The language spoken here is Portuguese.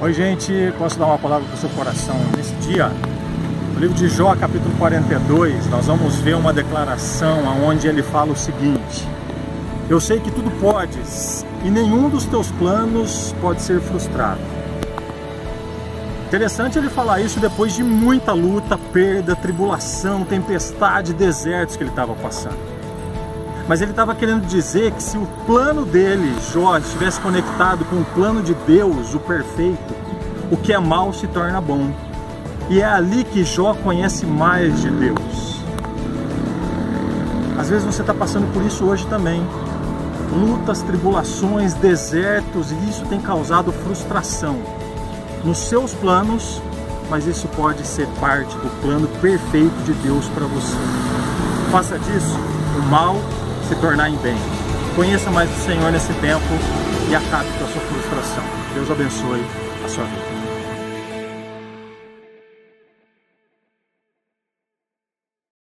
Oi, gente, posso dar uma palavra para o seu coração nesse dia? No livro de Jó, capítulo 42, nós vamos ver uma declaração onde ele fala o seguinte: Eu sei que tudo podes e nenhum dos teus planos pode ser frustrado. Interessante ele falar isso depois de muita luta, perda, tribulação, tempestade, desertos que ele estava passando. Mas ele estava querendo dizer que se o plano dele, Jó, estivesse conectado com o plano de Deus, o perfeito, o que é mal se torna bom. E é ali que Jó conhece mais de Deus. Às vezes você está passando por isso hoje também. Lutas, tribulações, desertos, e isso tem causado frustração nos seus planos, mas isso pode ser parte do plano perfeito de Deus para você. Faça disso o mal se tornar em bem. Conheça mais o Senhor nesse tempo e acabe com a sua frustração. Deus abençoe a sua vida.